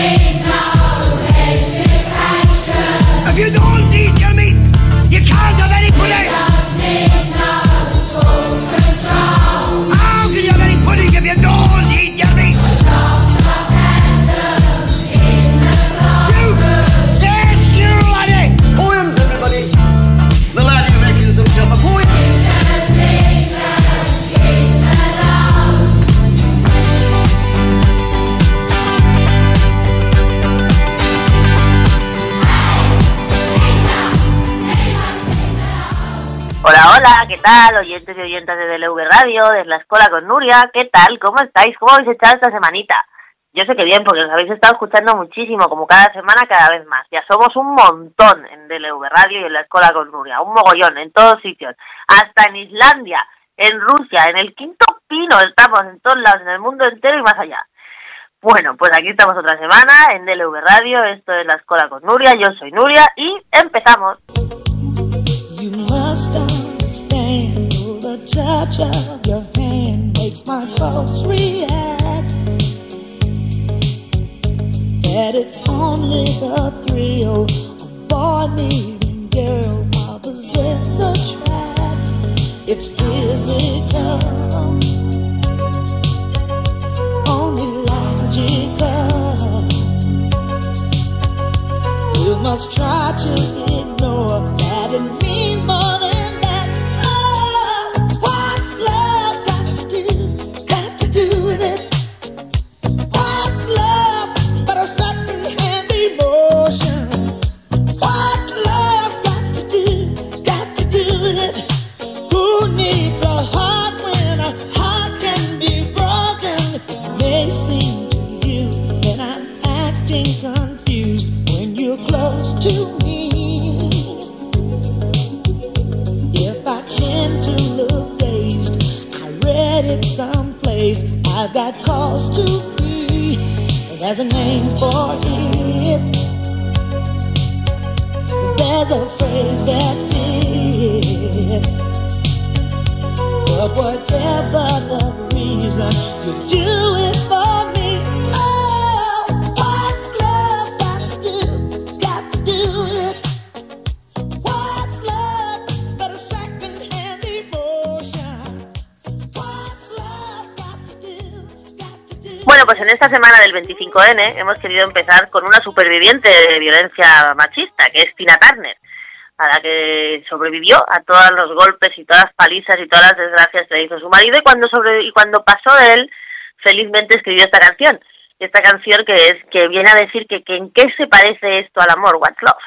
Hola, tal? Oyentes y oyentes de DLV Radio, desde la escuela con Nuria, ¿qué tal? ¿Cómo estáis? ¿Cómo habéis echado esta semanita? Yo sé que bien, porque os habéis estado escuchando muchísimo, como cada semana, cada vez más. Ya somos un montón en DLV Radio y en la escuela con Nuria, un mogollón, en todos sitios. Hasta en Islandia, en Rusia, en el quinto pino, estamos en todos lados, en el mundo entero y más allá. Bueno, pues aquí estamos otra semana en DLV Radio, esto es la escuela con Nuria, yo soy Nuria y empezamos. Touch of your hand makes my pulse react. That it's only the thrill of boy meeting girl opposites attract. It's physical, only logical. You must try to ignore that it means more N hemos querido empezar con una superviviente de violencia machista, que es Tina Turner, a la que sobrevivió a todos los golpes y todas las palizas y todas las desgracias que le hizo su marido y cuando, sobre, y cuando pasó él, felizmente escribió esta canción. Esta canción que, es, que viene a decir que, en qué se parece esto al amor, What's Love.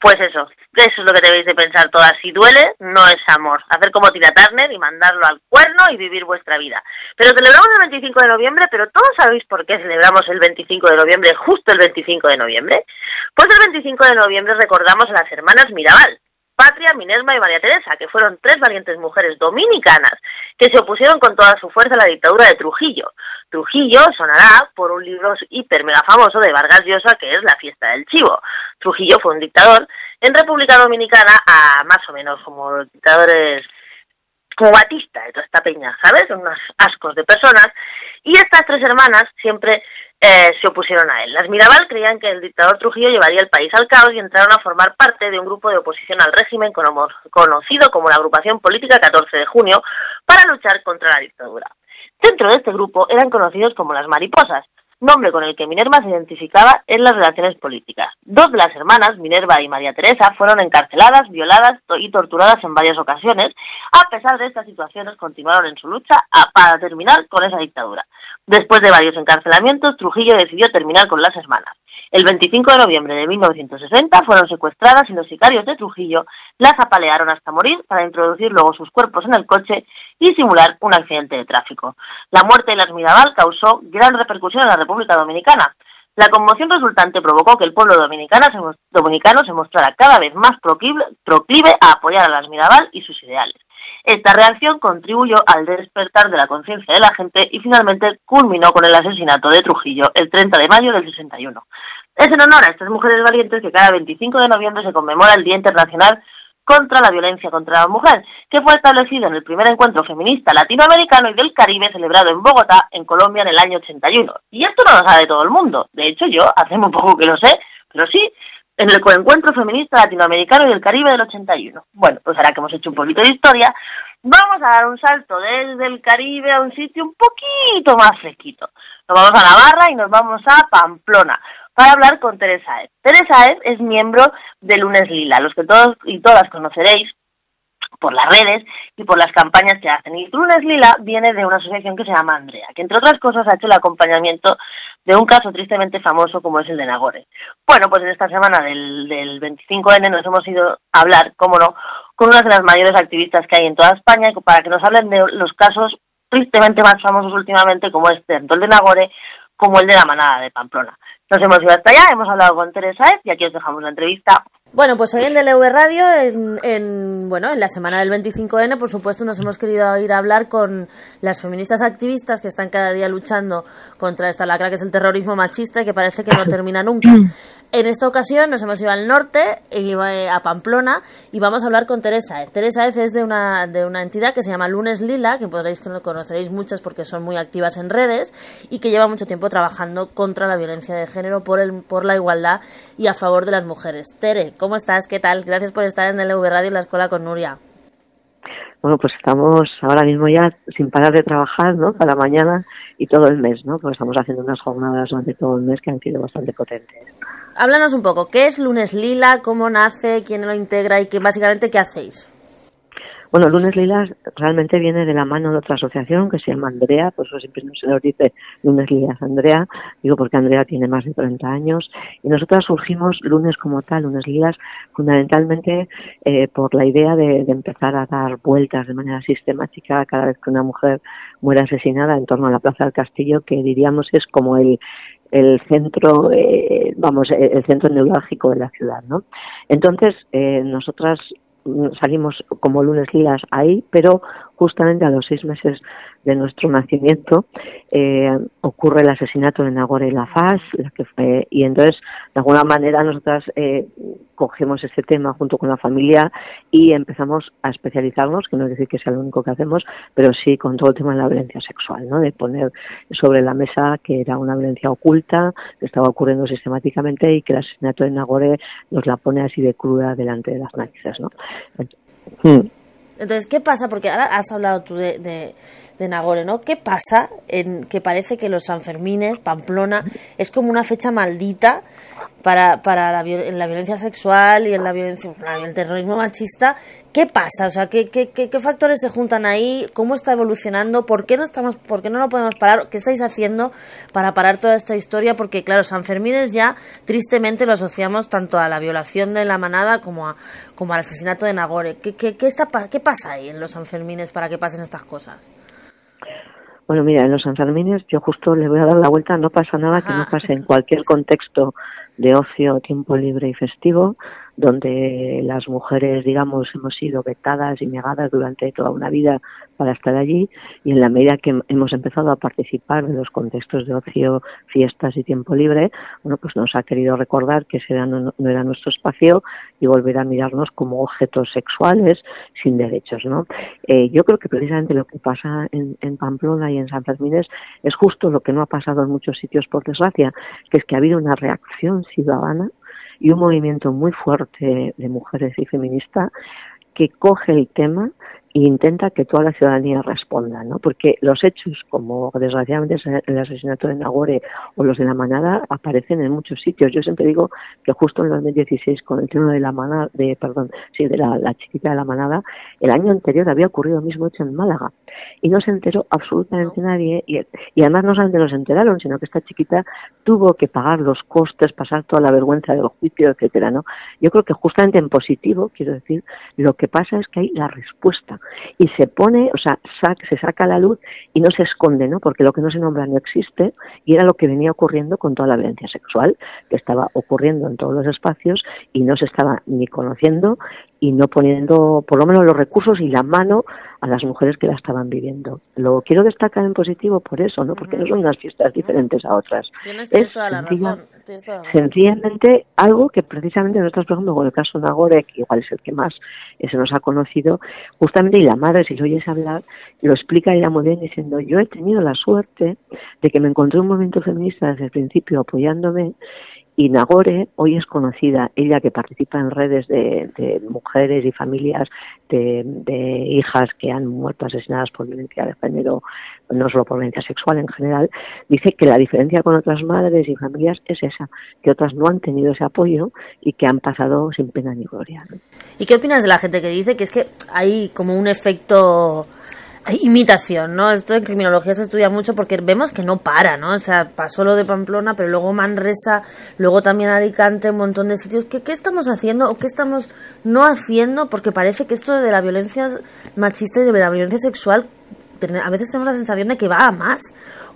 Pues eso, eso es lo que debéis de pensar todas. Si duele, no es amor. Hacer como Tina Turner y mandarlo al cuerno y vivir vuestra vida. Pero celebramos el 25 de noviembre, pero todos sabéis por qué celebramos el 25 de noviembre, justo el 25 de noviembre. Pues el 25 de noviembre recordamos a las hermanas Mirabal, Patria, Minerva y María Teresa, que fueron tres valientes mujeres dominicanas que se opusieron con toda su fuerza a la dictadura de Trujillo. Trujillo sonará por un libro hiper mega famoso de Vargas Llosa que es La fiesta del chivo. Trujillo fue un dictador en República Dominicana a más o menos como dictadores como Batista de toda esta peña, ¿sabes? Unos ascos de personas. Y estas tres hermanas siempre eh, se opusieron a él. Las Mirabal creían que el dictador Trujillo llevaría el país al caos y entraron a formar parte de un grupo de oposición al régimen conocido como la Agrupación Política 14 de Junio para luchar contra la dictadura. Dentro de este grupo eran conocidos como las mariposas, nombre con el que Minerva se identificaba en las relaciones políticas. Dos de las hermanas, Minerva y María Teresa, fueron encarceladas, violadas y torturadas en varias ocasiones. A pesar de estas situaciones, continuaron en su lucha para terminar con esa dictadura. Después de varios encarcelamientos, Trujillo decidió terminar con las hermanas. El 25 de noviembre de 1960 fueron secuestradas y los sicarios de Trujillo las apalearon hasta morir para introducir luego sus cuerpos en el coche y simular un accidente de tráfico. La muerte de las Mirabal causó gran repercusión en la República Dominicana. La conmoción resultante provocó que el pueblo dominicano se, mostrara cada vez más proclive, proclive a apoyar a las Mirabal y sus ideales. Esta reacción contribuyó al despertar de la conciencia de la gente y finalmente culminó con el asesinato de Trujillo el 30 de mayo del 61. Es en honor a estas mujeres valientes que cada 25 de noviembre se conmemora el Día Internacional contra la violencia contra la mujer, que fue establecido en el primer encuentro feminista latinoamericano y del Caribe celebrado en Bogotá, en Colombia, en el año 81. Y esto no lo sabe todo el mundo. De hecho, yo hace muy poco que lo sé, pero sí, en el encuentro feminista latinoamericano y del Caribe del 81. Bueno, pues ahora que hemos hecho un poquito de historia, vamos a dar un salto desde el Caribe a un sitio un poquito más fresquito. Nos vamos a Navarra y nos vamos a Pamplona para hablar con Teresa Ed. Teresa Ed es miembro de Lunes Lila, los que todos y todas conoceréis por las redes y por las campañas que hacen. Y Lunes Lila viene de una asociación que se llama Andrea, que entre otras cosas ha hecho el acompañamiento de un caso tristemente famoso como es el de Nagore. Bueno, pues en esta semana del, del 25N nos hemos ido a hablar, cómo no, con una de las mayores activistas que hay en toda España para que nos hablen de los casos tristemente más famosos últimamente como este, el de Nagore como el de la manada de Pamplona. Nos hemos ido hasta allá, hemos hablado con Teresa y aquí os dejamos la entrevista. Bueno, pues hoy en DLV Radio, en, bueno, en la semana del 25N, por supuesto, nos hemos querido ir a hablar con las feministas activistas que están cada día luchando contra esta lacra que es el terrorismo machista y que parece que no termina nunca. En esta ocasión nos hemos ido al norte, eh, a Pamplona, y vamos a hablar con Teresa. Teresa es de una, de una entidad que se llama Lunes Lila, que podréis que conoceréis muchas porque son muy activas en redes, y que lleva mucho tiempo trabajando contra la violencia de género, por, el, por la igualdad y a favor de las mujeres. Tere, ¿cómo estás? ¿Qué tal? Gracias por estar en el EV Radio y la escuela con Nuria. Bueno, pues estamos ahora mismo ya sin parar de trabajar, ¿no? Para mañana y todo el mes, ¿no? Porque estamos haciendo unas jornadas durante todo el mes que han sido bastante potentes háblanos un poco, ¿qué es Lunes Lila? ¿Cómo nace? ¿Quién lo integra? ¿Y qué, básicamente qué hacéis? Bueno, Lunes Lila realmente viene de la mano de otra asociación que se llama Andrea, por eso siempre se nos dice Lunes Lilas Andrea, digo porque Andrea tiene más de 30 años, y nosotras surgimos lunes como tal, Lunes Lilas, fundamentalmente eh, por la idea de, de, empezar a dar vueltas de manera sistemática cada vez que una mujer muere asesinada en torno a la Plaza del Castillo, que diríamos es como el, el centro, eh, vamos, el centro neurálgico de la ciudad, ¿no? Entonces, eh, nosotras salimos como lunes lilas ahí, pero justamente a los seis meses de nuestro nacimiento eh, ocurre el asesinato de Nagore Lafaz, la que fue, y entonces de alguna manera nosotras eh, cogemos ese tema junto con la familia y empezamos a especializarnos, que no es decir que sea lo único que hacemos, pero sí con todo el tema de la violencia sexual, ¿no? de poner sobre la mesa que era una violencia oculta, que estaba ocurriendo sistemáticamente y que el asesinato de Nagore nos la pone así de cruda delante de las narices. ¿no? Hmm. Entonces, ¿qué pasa? Porque ahora has hablado tú de, de, de, Nagore, ¿no? ¿Qué pasa en que parece que los Sanfermines, Pamplona, es como una fecha maldita para, para la, en la violencia sexual y en la violencia, en el terrorismo machista? ¿Qué pasa? O sea, ¿qué, qué, qué, factores se juntan ahí? ¿Cómo está evolucionando? ¿Por qué no estamos, por qué no lo podemos parar? ¿Qué estáis haciendo para parar toda esta historia? Porque claro, San Fermín es ya tristemente lo asociamos tanto a la violación de la manada como a, como al asesinato de Nagore. ¿Qué, qué, qué, está, qué pasa ahí en los Sanfermines para que pasen estas cosas? Bueno, mira, en los Sanfermines yo justo le voy a dar la vuelta, no pasa nada que no pase en cualquier contexto de ocio, tiempo libre y festivo, donde las mujeres, digamos, hemos sido vetadas y negadas durante toda una vida para estar allí y en la medida que hemos empezado a participar en los contextos de ocio, fiestas y tiempo libre, bueno, pues nos ha querido recordar que ese no, era nuestro espacio y volver a mirarnos como objetos sexuales sin derechos, ¿no? Eh, yo creo que precisamente lo que pasa en, en Pamplona y en San Fermín es justo lo que no ha pasado en muchos sitios por desgracia, que es que ha habido una reacción ciudadana y un movimiento muy fuerte de mujeres y feministas que coge el tema e intenta que toda la ciudadanía responda, ¿no? Porque los hechos, como desgraciadamente el asesinato de Nagore o los de la manada, aparecen en muchos sitios. Yo siempre digo que justo en 2016, con el tema de la manada, de, perdón, sí, de la, chiquita de la manada, el año anterior había ocurrido el mismo hecho en Málaga y no se enteró absolutamente nadie y, y además no solamente no se enteraron, sino que esta chiquita tuvo que pagar los costes, pasar toda la vergüenza del juicio, etcétera, ¿no? Yo creo que justamente en positivo, quiero decir, lo que pasa es que hay la respuesta y se pone, o sea, se saca a la luz y no se esconde, ¿no? Porque lo que no se nombra no existe y era lo que venía ocurriendo con toda la violencia sexual que estaba ocurriendo en todos los espacios y no se estaba ni conociendo y no poniendo por lo menos los recursos y la mano a las mujeres que la estaban viviendo. Lo quiero destacar en positivo por eso, ¿no? Porque no son unas fiestas diferentes a otras. Tienes toda la razón. Sencillamente algo que precisamente nosotros, por ejemplo, con el caso Nagore, que igual es el que más se nos ha conocido, justamente, y la madre, si lo oyes hablar, lo explica ella muy bien diciendo, yo he tenido la suerte de que me encontré un movimiento feminista desde el principio apoyándome y Nagore hoy es conocida, ella que participa en redes de, mujeres y familias de, hijas que han muerto asesinadas por violencia de género, no solo por violencia sexual en general, dice que la diferencia con otras madres y familias es esa, que otras no han tenido ese apoyo y que han pasado sin pena ni gloria. ¿Y qué opinas de la gente que dice que es que hay como un efecto imitación, ¿no? Esto en criminología se estudia mucho porque vemos que no para, ¿no? O sea, pasó lo de Pamplona, pero luego Manresa, luego también Alicante, un montón de sitios. ¿Qué, qué estamos haciendo o qué estamos no haciendo? Porque parece que esto de la violencia machista y de la violencia sexual, a veces tenemos la sensación de que va a más.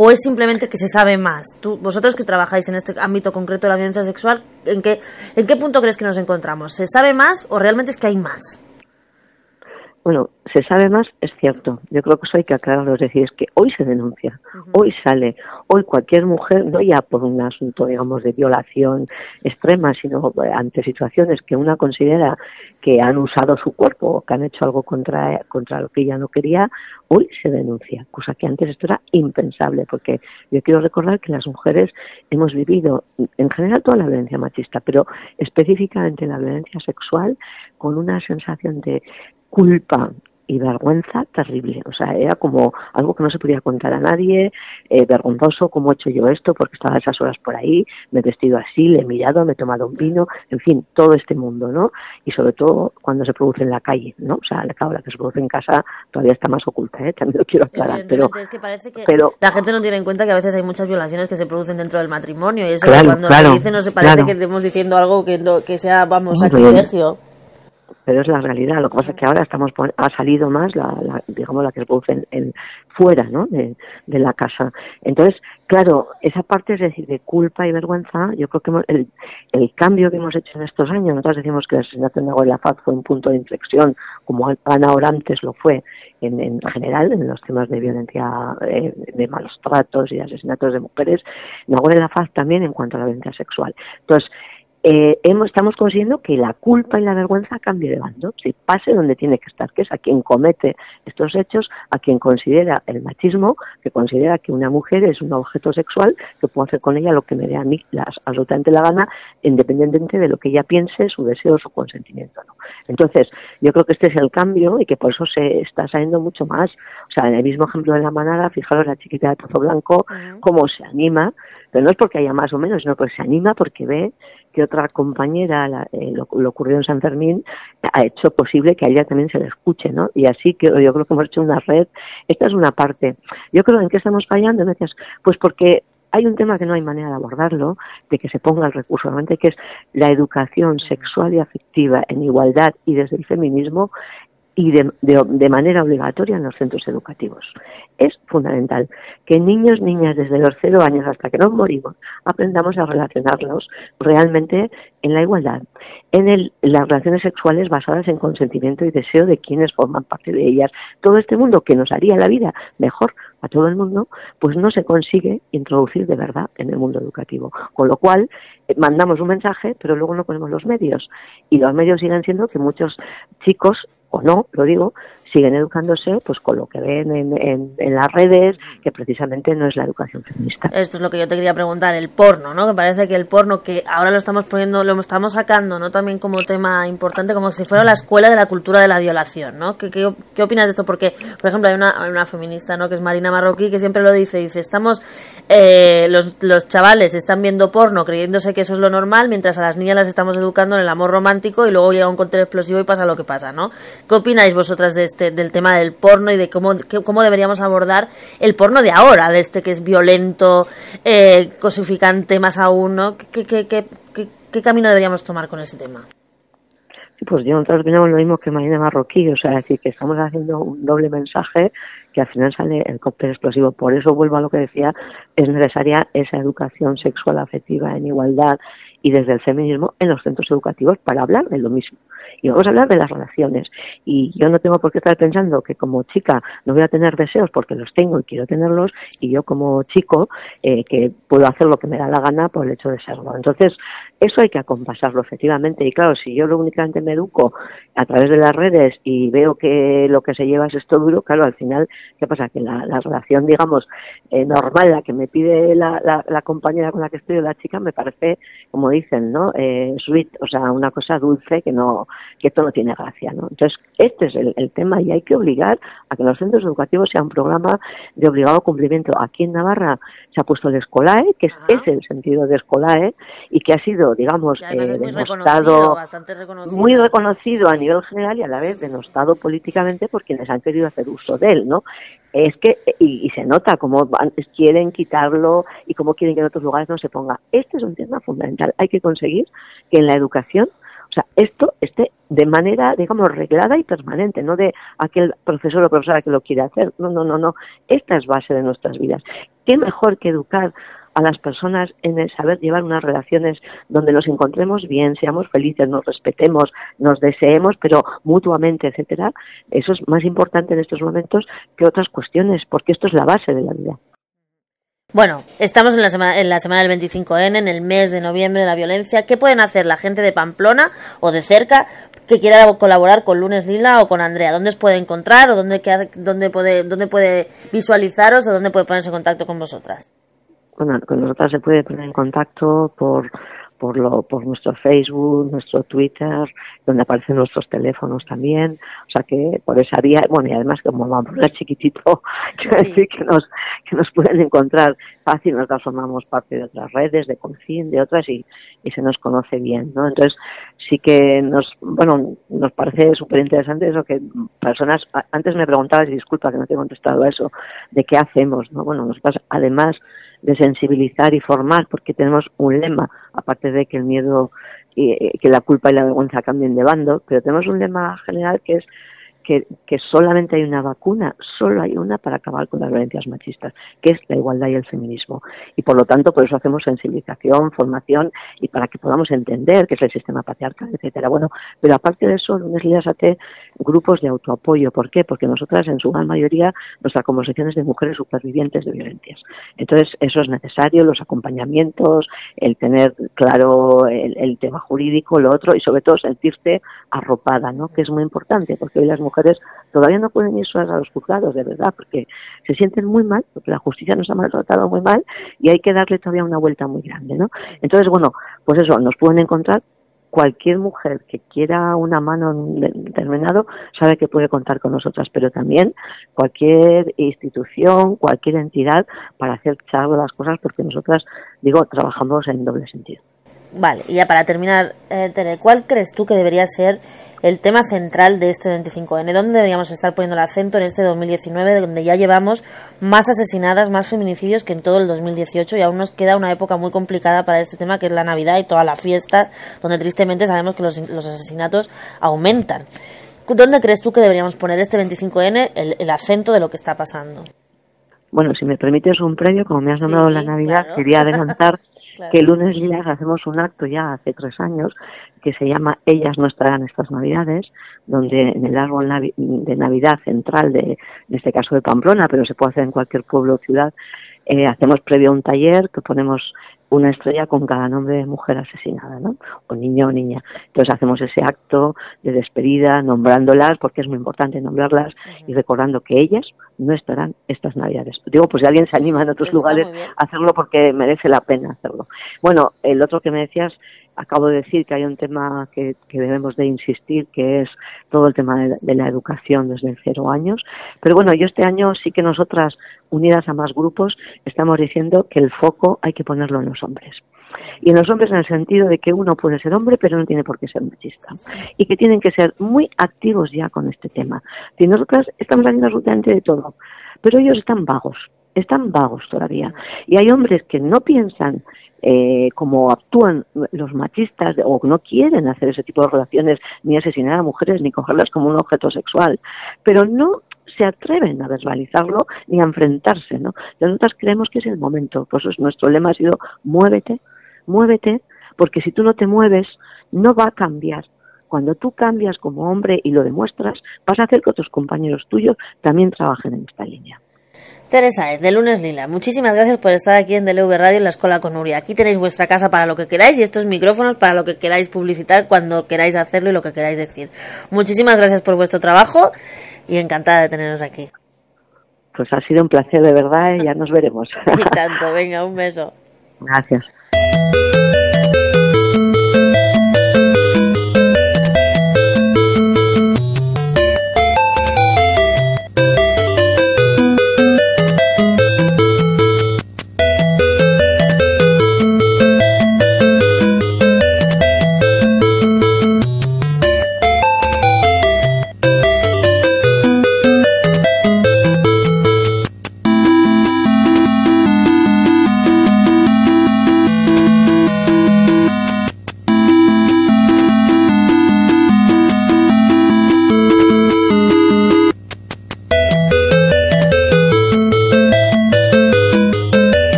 ¿O es simplemente que se sabe más? Tú, vosotros que trabajáis en este ámbito concreto de la violencia sexual, ¿en qué, ¿en qué punto crees que nos encontramos? ¿Se sabe más o realmente es que hay más? Bueno, se sabe más, es cierto. Yo creo que eso hay que aclararlo. Es decir, es que hoy se denuncia, hoy sale, hoy cualquier mujer, no ya por un asunto, digamos, de violación extrema, sino eh, ante situaciones que una considera que han usado su cuerpo o que han hecho algo contra, contra lo que ella no quería, hoy se denuncia. Cosa que antes esto era impensable, porque yo quiero recordar que las mujeres hemos vivido, en general, toda la violencia machista, pero específicamente la violencia sexual, con una sensación de culpa y vergüenza terrible. O sea, era como algo que no se podía contar a nadie, eh, vergonzoso, cómo he hecho yo esto, porque estaba a esas horas por ahí, me he vestido así, le he mirado, me he tomado un vino, en fin, todo este mundo, ¿no? Y sobre todo cuando se produce en la calle, ¿no? O sea, la que se produce en casa todavía está más oculta, ¿eh? También lo quiero aclarar. Pero, es que parece que la gente no tiene en cuenta que a veces hay muchas violaciones que se producen dentro del matrimonio y eso cuando se dice no se parece que estemos diciendo algo que, que sea, vamos, sacrilegio pero es la realidad. Lo que pasa es que ahora estamos ha salido más la, digamos la que se produce en, fuera, ¿no? De, la casa. Entonces, claro, esa parte es decir de culpa y vergüenza. Yo creo que el, el, cambio que hemos hecho en estos años, nosotros decimos que la asesinato de Nagoya Faz fue un punto de inflexión, como Ana Orantes lo fue en, en general en los temas de violencia, eh, de malos tratos y asesinatos de mujeres. Nagoya Faz también en cuanto a la violencia sexual. Entonces eh, hemos, estamos consiguiendo que la culpa y la vergüenza cambie de bando, si pase donde tiene que estar, que es a quien comete estos hechos, a quien considera el machismo, que considera que una mujer es un objeto sexual, que puedo hacer con ella lo que me dé a mí las, absolutamente la gana, independientemente de lo que ella piense, su deseo, su consentimiento. ¿no? Entonces, yo creo que este es el cambio y que por eso se está saliendo mucho más. O sea, en el mismo ejemplo de la manada, fijaros la chiquita de Pozo Blanco, cómo se anima, pero no es porque haya más o menos, sino porque se anima porque ve que otra compañera, eh, lo, ocurrió en San Fermín, ha hecho posible que a ella también se le escuche, ¿no? Y así que yo creo que hemos hecho una red. Esta es una parte. Yo creo en qué estamos fallando. Pues porque hay un tema que no hay manera de abordarlo, de que se ponga el recurso, realmente que es la educación sexual y afectiva en igualdad y desde el feminismo y de, de, manera obligatoria en los centros educativos. Es fundamental que niños, niñas, desde los cero años hasta que nos morimos, aprendamos a relacionarlos realmente en la igualdad, en el, las relaciones sexuales basadas en consentimiento y deseo de quienes forman parte de ellas. Todo este mundo que nos haría la vida mejor a todo el mundo, pues no se consigue introducir de verdad en el mundo educativo. Con lo cual, eh, mandamos un mensaje, pero luego no ponemos los medios. Y los medios siguen siendo que muchos chicos o no, lo digo, siguen educándose pues con lo que ven en, en, las redes, que precisamente no es la educación feminista. Esto es lo que yo te quería preguntar, el porno, ¿no? Que parece que el porno, que ahora lo estamos poniendo, lo estamos sacando, ¿no? También como tema importante, como si fuera la escuela de la cultura de la violación, ¿no? ¿Qué, qué, qué opinas de esto? Porque, por ejemplo, hay una, una feminista, ¿no? Que es Marina Marroquí, que siempre lo dice, dice, estamos, eh, los, los chavales están viendo porno creyéndose que eso es lo normal, mientras a las niñas las estamos educando en el amor romántico y luego llega un cóctel explosivo y pasa lo que pasa, ¿no? ¿Qué opináis vosotras de este, del tema del porno y de cómo, cómo deberíamos abordar el porno de ahora, de este que es violento, eh, cosificante más aún, ¿no? ¿Qué, qué, qué, qué, camino deberíamos tomar con ese tema? Pues yo nosotros opinamos lo mismo que Marina Marroquí, o sea, decir, que estamos haciendo un doble mensaje que al final sale el cóctel explosivo. Por eso vuelvo a lo que decía, es necesaria esa educación sexual afectiva en igualdad y desde el feminismo en los centros educativos para hablar de lo mismo y vamos a hablar de las relaciones. Y yo no tengo por qué estar pensando que como chica no voy a tener deseos porque los tengo y quiero tenerlos, y yo como chico eh, que puedo hacer lo que me da la gana por el hecho de serlo. Entonces, eso hay que acompasarlo efectivamente. Y claro, si yo lo únicamente me educo a través de las redes y veo que lo que se lleva es esto duro, claro, al final, ¿qué pasa? Que la, relación, digamos, eh, normal, la que me pide la, la, compañera con la que estoy o la chica, me parece, como dicen, ¿no? Eh, sweet, o sea, una cosa dulce que no, que esto no tiene gracia, ¿no? Entonces, este es el, el tema y hay que obligar a que los centros educativos sea un programa de obligado cumplimiento. Aquí en Navarra se ha puesto el Escolae, que es, el sentido de Escolae, y que ha sido, digamos, eh, muy demostrado, reconocido, muy reconocido a nivel general y a la vez denostado políticamente por quienes han querido hacer uso de él, ¿no? Es que, y, se nota cómo quieren quitarlo y cómo quieren que en otros lugares no se ponga. Este es un tema fundamental. Hay que conseguir que en la educación o sea, esto esté de manera, digamos, reglada y permanente, no de aquel profesor o profesora que lo quiere hacer. No, no, no, no. Esta es base de nuestras vidas. ¿Qué mejor que educar a las personas en el saber llevar unas relaciones donde nos encontremos bien, seamos felices, nos respetemos, nos deseemos, pero mutuamente, etcétera? Eso es más importante en estos momentos que otras cuestiones, porque esto es la base de la vida. Bueno, estamos en la semana, en la semana del 25N, en el mes de noviembre de la violencia. ¿Qué pueden hacer la gente de Pamplona o de cerca que quiera colaborar con Lunes Lila o con Andrea? ¿Dónde os puede encontrar o dónde, dónde, puede, dónde puede visualizaros o dónde puede ponerse en contacto con vosotras? Bueno, con nosotras se puede poner en contacto por por, lo, por nuestro Facebook, nuestro Twitter, donde aparecen nuestros teléfonos también. O sea que por esa vía, bueno, y además como vamos a chiquitito, quiero decir que nos, que nos pueden encontrar fácil, nosotros formamos parte de otras redes, de Confin, de otras, y, y se nos conoce bien, ¿no? Entonces, sí que nos, bueno, nos parece súper interesante eso que personas, antes me preguntabas, y disculpa que no te he contestado a eso, de qué hacemos, ¿no? Bueno, nosotros además de sensibilizar y formar, porque tenemos un lema, aparte de que el miedo, eh, que la culpa y la vergüenza cambien de bando, pero tenemos un lema general que es que, solamente hay una vacuna, solo hay una para acabar con las violencias machistas, que es la igualdad y el feminismo. Y por lo tanto, por eso hacemos sensibilización, formación y para que podamos entender qué es el sistema patriarcal, etcétera. Bueno, pero aparte de eso, Lunes Lías AT, grupos de autoapoyo. ¿Por qué? Porque nosotras, en su gran mayoría, nuestra conversación es de mujeres supervivientes de violencias. Entonces, eso es necesario, los acompañamientos, el tener claro el, el tema jurídico, lo otro, y sobre todo sentirse arropada, ¿no? Que es muy importante, porque hoy las mujeres todavía no pueden ir solas a los juzgados, de verdad, porque se sienten muy mal, porque la justicia nos ha maltratado muy mal y hay que darle todavía una vuelta muy grande, ¿no? Entonces, bueno, pues eso, nos pueden encontrar cualquier mujer que quiera una mano determinado sabe que puede contar con nosotras, pero también cualquier institución, cualquier entidad para hacer cargo las cosas, porque nosotras, digo, trabajamos en doble sentido. Vale, y ya para terminar, eh, Tere, ¿cuál crees tú que debería ser el tema central de este 25N? ¿Dónde deberíamos estar poniendo el acento en este 2019, donde ya llevamos más asesinadas, más feminicidios que en todo el 2018 y aún nos queda una época muy complicada para este tema, que es la Navidad y todas las fiestas, donde tristemente sabemos que los, los asesinatos aumentan? ¿Dónde crees tú que deberíamos poner este 25N el, acento de lo que está pasando? Bueno, si me permites un previo, como me has nombrado la Navidad, quería adelantar que lunes días hacemos un acto ya hace tres años que se llama Ellas no estarán estas Navidades, donde en el árbol de Navidad central de, en este caso de Pamplona, pero se puede hacer en cualquier pueblo o ciudad, eh, hacemos previo un taller que ponemos una estrella con cada nombre de mujer asesinada, ¿no? O niño o niña. Entonces hacemos ese acto de despedida, nombrándolas, porque es muy importante nombrarlas y recordando que ellas no estarán estas navidades. Digo, pues si alguien se anima en otros lugares a hacerlo porque merece la pena hacerlo. Bueno, el otro que me decías acabo de decir que hay un tema que, debemos de insistir, que es todo el tema de, la educación desde cero años. Pero bueno, yo este año sí que nosotras, unidas a más grupos, estamos diciendo que el foco hay que ponerlo en los hombres. Y en los hombres en el sentido de que uno puede ser hombre, pero no tiene por qué ser machista. Y que tienen que ser muy activos ya con este tema. Y nosotras estamos haciendo absolutamente de todo, pero ellos están vagos están vagos todavía. Y hay hombres que no piensan eh, como actúan los machistas o no quieren hacer ese tipo de relaciones, ni asesinar a mujeres, ni cogerlas como un objeto sexual, pero no se atreven a verbalizarlo ni a enfrentarse, ¿no? Nosotros creemos que es el momento, por eso nuestro lema ha sido muévete, muévete, porque si tú no te mueves, no va a cambiar Cuando tú cambias como hombre y lo demuestras, vas a hacer que otros compañeros tuyos también trabajen en esta línea. Teresa de Lunes Lila, muchísimas gracias por estar aquí en DLV Radio en la Escuela con Nuria. Aquí tenéis vuestra casa para lo que queráis y estos micrófonos para lo que queráis publicitar cuando queráis hacerlo y lo que queráis decir. Muchísimas gracias por vuestro trabajo y encantada de teneros aquí. Pues ha sido un placer de verdad y ya nos veremos. y tanto, venga, un beso. Gracias.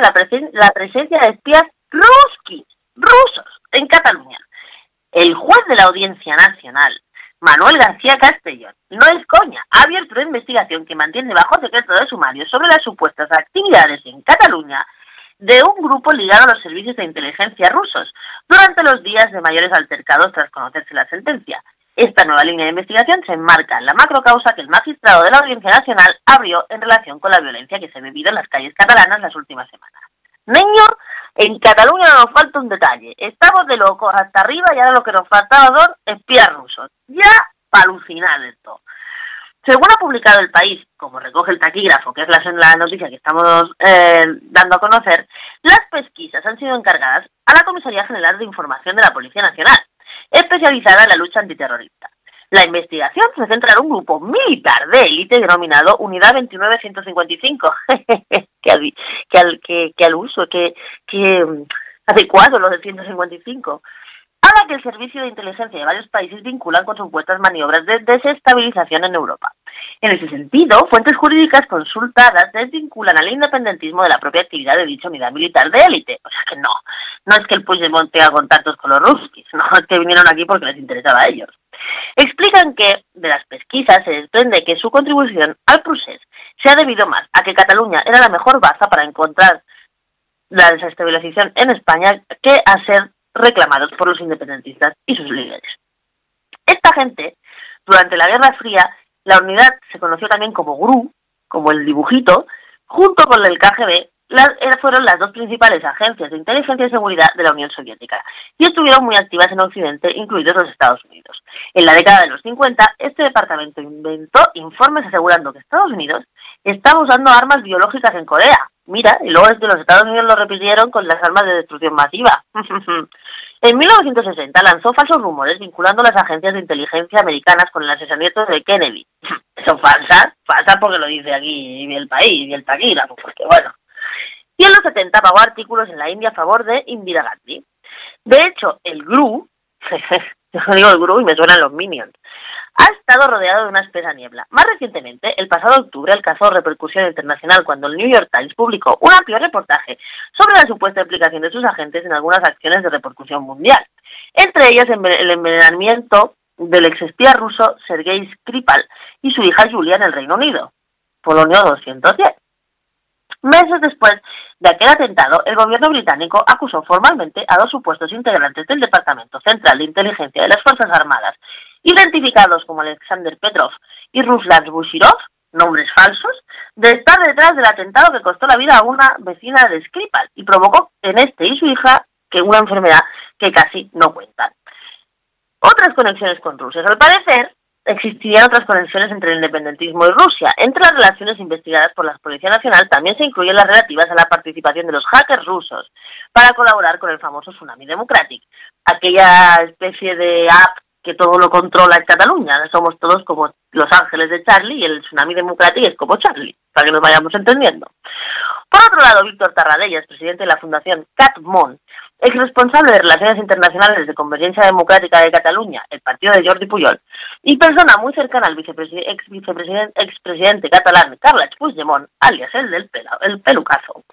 La, presencia de espías rusos, en Cataluña. El juez de la Audiencia Nacional, Manuel García Castellón, no es coña, ha abierto una investigación que mantiene bajo secreto de sumario sobre las supuestas actividades en Cataluña de un grupo ligado a los servicios de inteligencia rusos durante los días de mayores altercados tras conocerse la sentencia. Esta nueva línea de investigación se enmarca en la macrocausa que el magistrado de la Audiencia Nacional abrió en relación con la violencia que se ha vivido en las calles catalanas las últimas semanas. Niño, en Cataluña nos falta un detalle. Estamos de locos hasta arriba y ahora lo que nos faltaba son espías rusos. Ya para alucinar esto. Según ha publicado El País, como recoge el taquígrafo, que es la, la noticia que estamos eh, dando a conocer, las pesquisas han sido encargadas a la Comisaría General de Información de la Policía Nacional, especializada en la lucha antiterrorista. La investigación se centra en un grupo militar de élite denominado Unidad 29155, que, al, que, al, uso, que, mm, adecuado los de 155, que el servicio de inteligencia de varios países vinculan con supuestas maniobras de desestabilización en Europa. En ese sentido, fuentes jurídicas consultadas desvinculan al independentismo de la propia actividad de dicha unidad militar de élite. O sea que no, no es que el Puigdemont tenga contactos con los ruskis, no es que vinieron aquí porque les interesaba a ellos. Explican que de las pesquisas se desprende que su contribución al proceso se ha debido más a que Cataluña era la mejor baza para encontrar la desestabilización en España que a ser reclamados por los independentistas y sus líderes. Esta gente, durante la Guerra Fría, la unidad se conoció también como GRU, como el dibujito, junto con el KGB, las, fueron las dos principales agencias de inteligencia y seguridad de la Unión Soviética y estuvieron muy activas en Occidente, incluidos los Estados Unidos. En la década de los 50, este departamento inventó informes asegurando que Estados Unidos estaba usando armas biológicas en Corea. Mira, y luego es que los Estados Unidos lo repitieron con las armas de destrucción masiva. en 1960 lanzó falsos rumores vinculando las agencias de inteligencia americanas con el asesinato de Kennedy. Son falsas, falsas porque lo dice aquí el país y el taquígrafo, porque bueno, y en los 70 pagó artículos en la India a favor de Indira Gandhi. De hecho, el GRU, yo digo el GRU y me suenan los Minions, ha estado rodeado de una espesa niebla. Más recientemente, el pasado octubre alcanzó repercusión internacional cuando el New York Times publicó un amplio reportaje sobre la supuesta implicación de sus agentes en algunas acciones de repercusión mundial, entre ellas el envenenamiento del exespía ruso Sergei Skripal y su hija Julia en el Reino Unido. Polonio 210. Meses después de aquel atentado, el gobierno británico acusó formalmente a dos supuestos integrantes del Departamento Central de Inteligencia de las Fuerzas Armadas, identificados como Alexander Petrov y Ruslan Bushirov, nombres falsos, de estar detrás del atentado que costó la vida a una vecina de Skripal y provocó en este y su hija que una enfermedad que casi no cuentan. Otras conexiones con Rusia. Al parecer, existirían otras conexiones entre el independentismo y Rusia. Entre las relaciones investigadas por la Policía Nacional también se incluyen las relativas a la participación de los hackers rusos para colaborar con el famoso Tsunami Democratic, aquella especie de app que todo lo controla en Cataluña. Somos todos como los ángeles de Charlie y el Tsunami Democratic es como Charlie, para que nos vayamos entendiendo. Por otro lado, Víctor Tarradellas, presidente de la Fundación CatMon, ex responsable de Relaciones Internacionales de Convergencia Democrática de Cataluña, el partido de Jordi Puyol, y persona muy cercana al ex vicepresidente, expresidente catalán Carles Puigdemont, alias el del el pelucazo.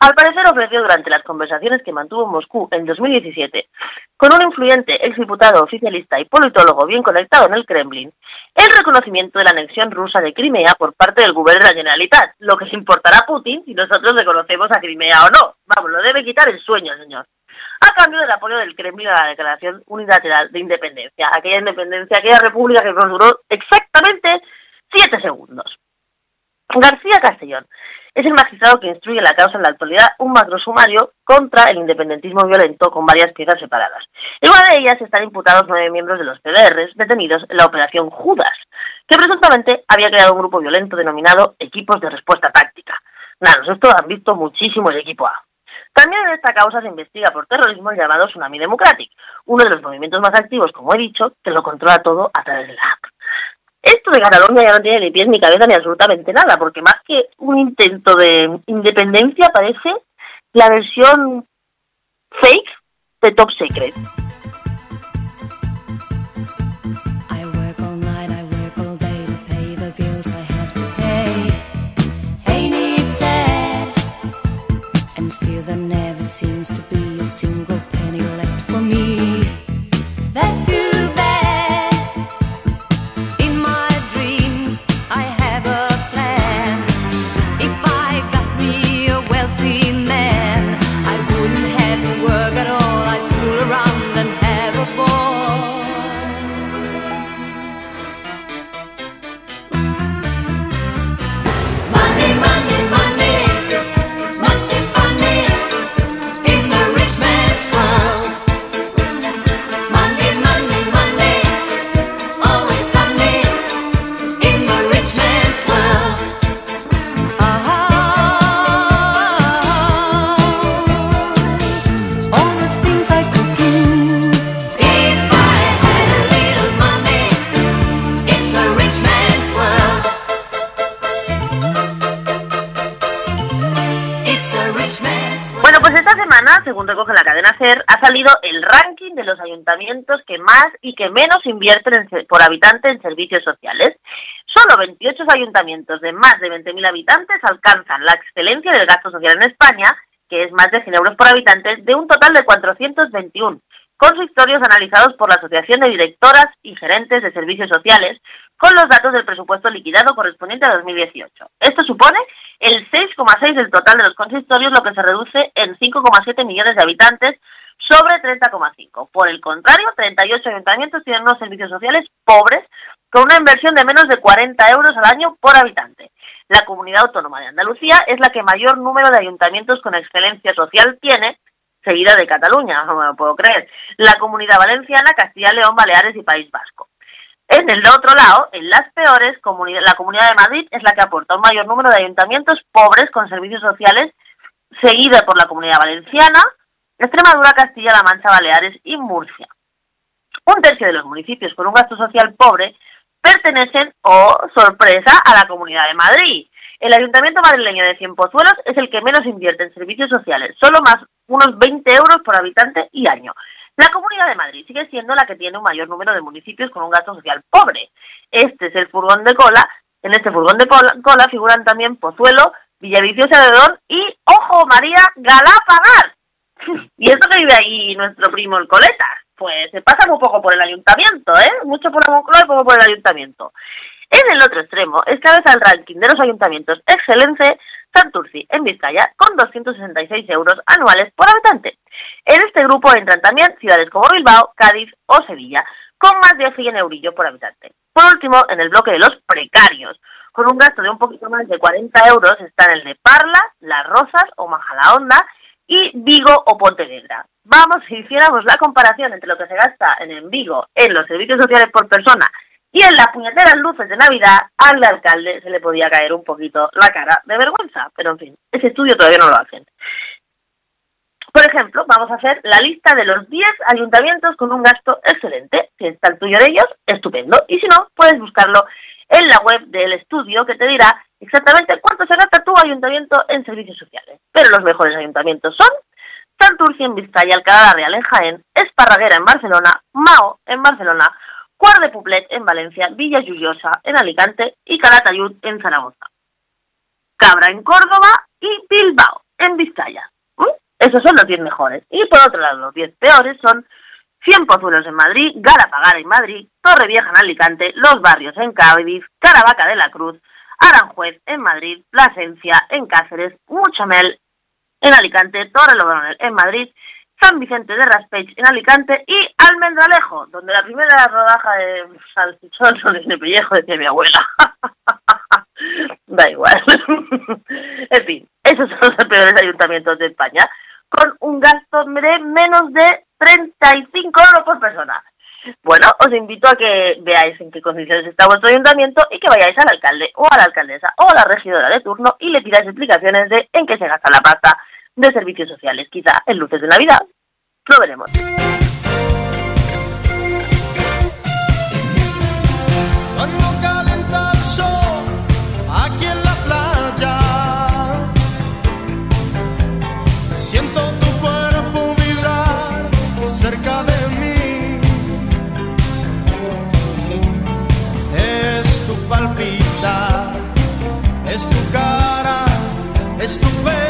Al parecer ofreció durante las conversaciones que mantuvo en Moscú en 2017 con un influyente exdiputado oficialista y politólogo bien conectado en el Kremlin, el reconocimiento de la anexión rusa de Crimea por parte del gobierno de la Generalitat, lo que se importará a Putin si nosotros reconocemos a Crimea o no. Vamos, lo debe quitar el sueño, señor a cambio del apoyo del Kremlin a la declaración unilateral de independencia, aquella independencia, aquella república que nos duró exactamente siete segundos. García Castellón es el magistrado que instruye la causa en la actualidad un macro sumario contra el independentismo violento con varias piezas separadas. En una de ellas están imputados nueve miembros de los PDRs detenidos en la operación Judas, que presuntamente había creado un grupo violento denominado Equipos de Respuesta Táctica. Nada, esto han visto muchísimo el equipo A. También en esta causa se investiga por terrorismo el llamado Tsunami Democratic, uno de los movimientos más activos, como he dicho, que lo controla todo a través de la app. Esto de Cataluña ya no tiene ni pies ni cabeza ni absolutamente nada, porque más que un intento de independencia parece la versión fake de Top Secret. there never seems to be a single ha salido el ranking de los ayuntamientos que más y que menos invierten por habitante en servicios sociales. Solo 28 ayuntamientos de más de 20.000 habitantes alcanzan la excelencia del gasto social en España, que es más de 100 euros por habitante, de un total de 421 consistorios analizados por la Asociación de Directoras y Gerentes de Servicios Sociales, con los datos del presupuesto liquidado correspondiente a 2018. Esto supone el 6,6 del total de los consistorios, lo que se reduce en 5,7 millones de habitantes sobre 30,5. Por el contrario, 38 ayuntamientos tienen unos servicios sociales pobres, con una inversión de menos de 40 euros al año por habitante. La comunidad autónoma de Andalucía es la que mayor número de ayuntamientos con excelencia social tiene, seguida de Cataluña, no me lo puedo creer, la comunidad valenciana, Castilla León, Baleares y País Vasco. En el otro lado, en las peores, la Comunidad de Madrid es la que aporta un mayor número de ayuntamientos pobres con servicios sociales, seguida por la Comunidad Valenciana, Extremadura, Castilla-La Mancha, Baleares y Murcia. Un tercio de los municipios con un gasto social pobre pertenecen, oh sorpresa, a la Comunidad de Madrid. El Ayuntamiento madrileño de Cienpozuelos es el que menos invierte en servicios sociales, solo más unos 20 euros por habitante y año. La Comunidad de Madrid sigue siendo la que tiene un mayor número de municipios con un gasto social pobre. Este es el furgón de cola. En este furgón de cola, figuran también Pozuelo, Villaviciosa de Don y, ojo, María Galapagar. Y eso que vive ahí nuestro primo el Coleta. Pues se pasa un poco por el ayuntamiento, ¿eh? Mucho por la Moncloa y poco por el ayuntamiento. En el otro extremo, cabeza el ranking de los ayuntamientos excelente Santurci, en Vizcaya, con 266 euros anuales por habitante. En este grupo entran también ciudades como Bilbao, Cádiz o Sevilla, con más de 100 eurillos por habitante. Por último, en el bloque de los precarios, con un gasto de un poquito más de 40 euros, están el de Parla, Las Rosas o Majadahonda y Vigo o Pontevedra. Vamos, si hiciéramos la comparación entre lo que se gasta en Vigo en los servicios sociales por persona y en las puñeteras luces de Navidad, al alcalde se le podía caer un poquito la cara de vergüenza. Pero en fin, ese estudio todavía no lo hacen. Por ejemplo, vamos a hacer la lista de los 10 ayuntamientos con un gasto excelente. Si está el tuyo de ellos, estupendo. Y si no, puedes buscarlo en la web del estudio que te dirá exactamente cuánto se gasta tu ayuntamiento en servicios sociales. Pero los mejores ayuntamientos son Santurce en Vizcaya, Alcalá Real en Jaén, Esparraguera en Barcelona, Mao en Barcelona, Cuart de Poblet en Valencia, Villa Llullosa en Alicante y Calatayud en Zaragoza. Cabra en Córdoba y Bilbao en Vizcaya. ¿Mm? Esos son los 10 mejores. Y por otro lado, los 10 peores son Cien Pozuelos en Madrid, Garapagara en Madrid, Torrevieja en Alicante, Los Barrios en Cádiz, Caravaca de la Cruz, Aranjuez en Madrid, Plasencia en Cáceres, Muchamel en Alicante, Torrelodones en Madrid, San Vicente de Raspech en Alicante y Almendralejo, donde la primera rodaja de salchichón son de pellejo decía mi abuela. da igual. en fin, esos son los peores ayuntamientos de España, con un gasto de menos de 35 euros por persona. Bueno, os invito a que veáis en qué condiciones está vuestro ayuntamiento y que vayáis al alcalde o a la alcaldesa o a la regidora de turno y le pidáis explicaciones de en qué se gasta la pasta de servicios sociales, quizá en luces de Navidad. Lo veremos. és.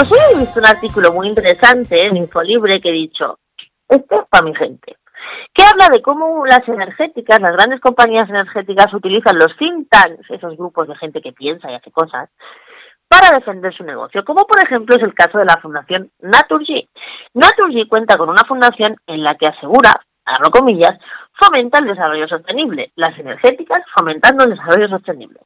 Pues hoy he visto un artículo muy interesante en Infolibre que he dicho, esto es para mi gente, que habla de cómo las energéticas, las grandes compañías energéticas utilizan los think tanks, esos grupos de gente que piensa y hace cosas, para defender su negocio, como por ejemplo es el caso de la fundación Naturgy. Naturgy cuenta con una fundación en la que asegura, abro comillas, fomenta el desarrollo sostenible, las energéticas fomentando el desarrollo sostenible.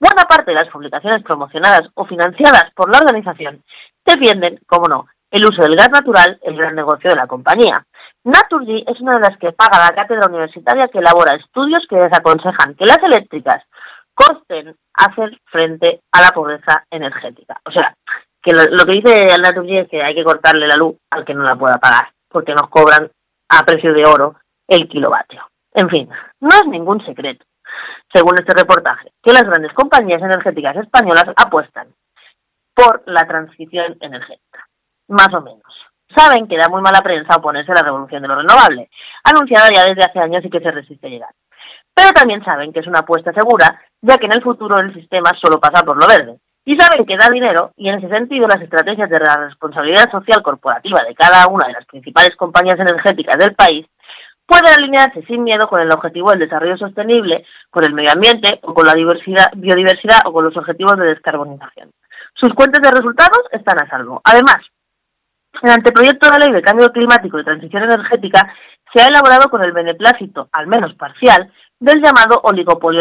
Buena parte de las publicaciones promocionadas o financiadas por la organización defienden, como no, el uso del gas natural, el gran negocio de la compañía. Naturgy es una de las que paga la cátedra universitaria que elabora estudios que desaconsejan que las eléctricas costen hacer frente a la pobreza energética. O sea, que lo, que dice Naturgy es que hay que cortarle la luz al que no la pueda pagar, porque nos cobran a precio de oro el kilovatio. En fin, no es ningún secreto, según este reportaje, que las grandes compañías energéticas españolas apuestan por la transición energética, más o menos. Saben que da muy mala prensa oponerse a la revolución de lo renovable, anunciada ya desde hace años y que se resiste a llegar. Pero también saben que es una apuesta segura, ya que en el futuro el sistema solo pasa por lo verde. Y saben que da dinero, y en ese sentido las estrategias de la responsabilidad social corporativa de cada una de las principales compañías energéticas del país pueden alinearse sin miedo con el objetivo del desarrollo sostenible, con el medio ambiente o con la diversidad, biodiversidad o con los objetivos de descarbonización. Sus cuentas de resultados están a salvo. Además, el anteproyecto de ley de cambio climático y transición energética se ha elaborado con el beneplácito, al menos parcial, del llamado oligopolio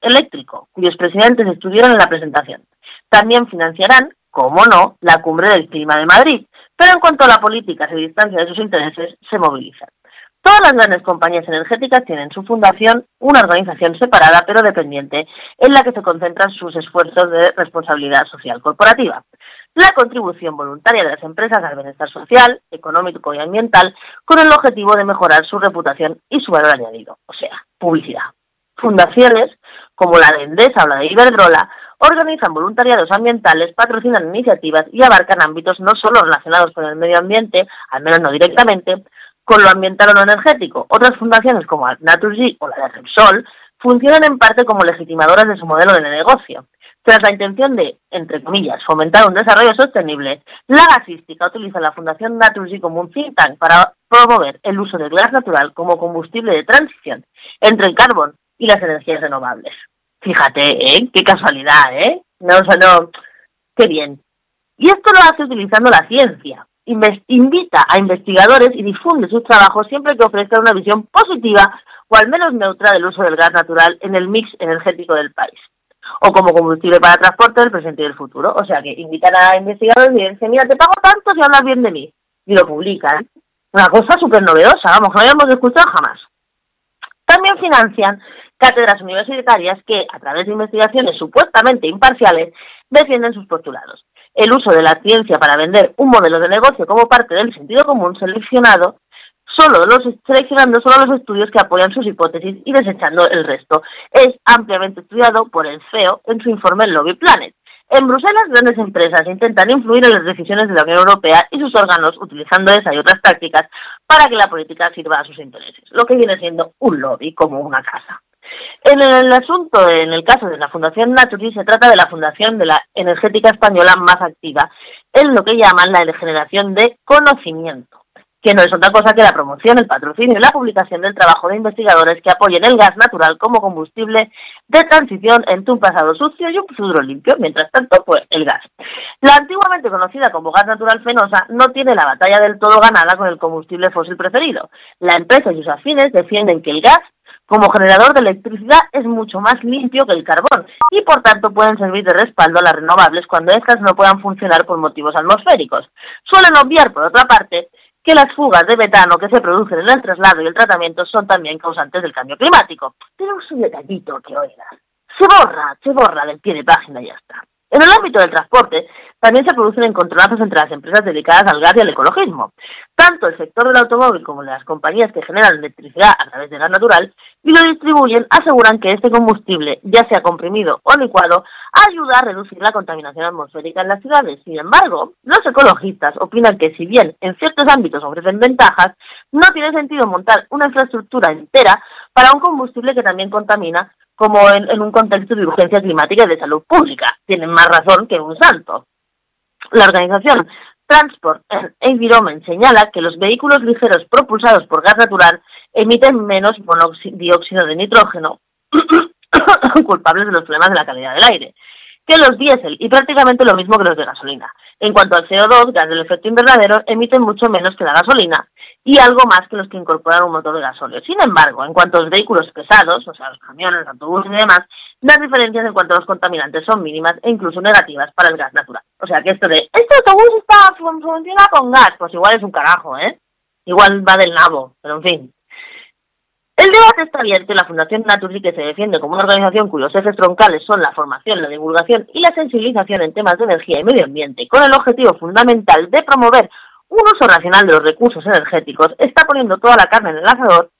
eléctrico, cuyos presidentes estuvieron en la presentación. También financiarán, como no, la cumbre del clima de Madrid, pero en cuanto a la política se distancia de sus intereses, se movilizan. Todas las grandes compañías energéticas tienen su fundación, una organización separada pero dependiente, en la que se concentran sus esfuerzos de responsabilidad social corporativa. La contribución voluntaria de las empresas al bienestar social, económico y ambiental, con el objetivo de mejorar su reputación y su valor añadido, o sea, publicidad. Fundaciones, como la de Endesa o la de Iberdrola, organizan voluntariados ambientales, patrocinan iniciativas y abarcan ámbitos no solo relacionados con el medio ambiente, al menos no directamente, con lo ambiental o lo energético. Otras fundaciones como Naturgy o la de Repsol funcionan en parte como legitimadoras de su modelo de negocio. Tras la intención de, entre comillas, fomentar un desarrollo sostenible, la gasística utiliza la Fundación Naturgy como un think tank para promover el uso del gas natural como combustible de transición entre el carbón y las energías renovables. Fíjate, ¿eh? Qué casualidad, ¿eh? No, o no, qué bien. Y esto lo hace utilizando la ciencia, invita a investigadores y difunde sus trabajos siempre que ofrezca una visión positiva o al menos neutra del uso del gas natural en el mix energético del país. o como combustible para transporte del presente y del futuro. O sea que invitan a investigadores y dicen, mira, te pago tanto si hablas bien de mí. Y lo publican. Una cosa súper novedosa, vamos, no habíamos escuchado jamás. También financian cátedras universitarias que, a través de investigaciones supuestamente imparciales, defienden sus postulados. El uso de la ciencia para vender un modelo de negocio como parte del sentido común seleccionado solo los seleccionando solo los estudios que apoyan sus hipótesis y desechando el resto. Es ampliamente estudiado por el CEO en su informe Lobby Planet. En Bruselas, grandes empresas intentan influir en las decisiones de la Unión Europea y sus órganos utilizando esa y otras tácticas para que la política sirva a sus intereses, lo que viene siendo un lobby como una casa. En el asunto, en el caso de la Fundación Naturi, se trata de la fundación de la energética española más activa en lo que llaman la generación de conocimiento que no es otra cosa que la promoción, el patrocinio y la publicación del trabajo de investigadores que apoyen el gas natural como combustible de transición entre un pasado sucio y un futuro limpio. Mientras tanto, pues el gas. La antiguamente conocida como gas natural fenosa no tiene la batalla del todo ganada con el combustible fósil preferido. La empresa y sus afines defienden que el gas como generador de electricidad es mucho más limpio que el carbón y por tanto pueden servir de respaldo a las renovables cuando éstas no puedan funcionar por motivos atmosféricos. Suelen obviar, por otra parte, que las fugas de metano que se producen en el traslado y el tratamiento son también causantes del cambio climático. Tenemos un detallito que oiga. Se borra, se borra del pie de página y ya está. En el ámbito del transporte, también se producen encontronazos entre las empresas dedicadas al gas y al ecologismo. Tanto el sector del automóvil como las compañías que generan electricidad a través de gas natural y lo distribuyen aseguran que este combustible, ya sea comprimido o licuado, ayuda a reducir la contaminación atmosférica en las ciudades. Sin embargo, los ecologistas opinan que si bien en ciertos ámbitos ofrecen ventajas, no tiene sentido montar una infraestructura entera para un combustible que también contamina como en, un contexto de urgencia climática y de salud pública. Tienen más razón que un santo. La organización Transport and Environment señala que los vehículos ligeros propulsados por gas natural emiten menos dióxido de nitrógeno, culpables de los problemas de la calidad del aire, que los diésel y prácticamente lo mismo que los de gasolina. En cuanto al CO2, gas del efecto invernadero, emiten mucho menos que la gasolina y algo más que los que incorporan un motor de gasóleo. Sin embargo, en cuanto a los vehículos pesados, o sea, los camiones, los autobuses y demás, las diferencias en cuanto a los contaminantes son mínimas e incluso negativas para el gas natural. O sea, que esto de, este autobús está, funciona con gas, pues igual es un carajo, ¿eh? Igual va del nabo, pero en fin. El debate está abierto y la Fundación Naturgy, que se defiende como una organización cuyos ejes troncales son la formación, la divulgación y la sensibilización en temas de energía y medio ambiente, con el objetivo fundamental de promover un uso racional de los recursos energéticos, está poniendo toda la carne en el asador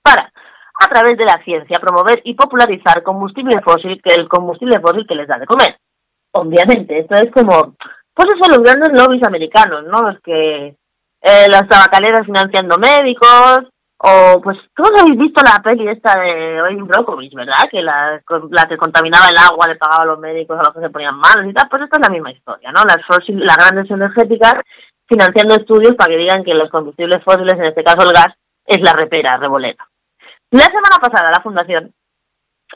para, a través de la ciencia, promover y popularizar combustible fósil, que el combustible fósil que les da de comer. Obviamente, esto es como, pues eso, los grandes lobbies americanos, ¿no? Los que eh, las tabacaleras financiando médicos, o, pues, todos habéis visto la peli esta de Erin Brockovich, ¿verdad? Que la, la que contaminaba el agua le pagaba a los médicos a los que se ponían malos y tal. Pues esta es la misma historia, ¿no? Las, las grandes energéticas financiando estudios para que digan que los combustibles fósiles, en este caso el gas, es la repera, reboleta. La semana pasada la Fundación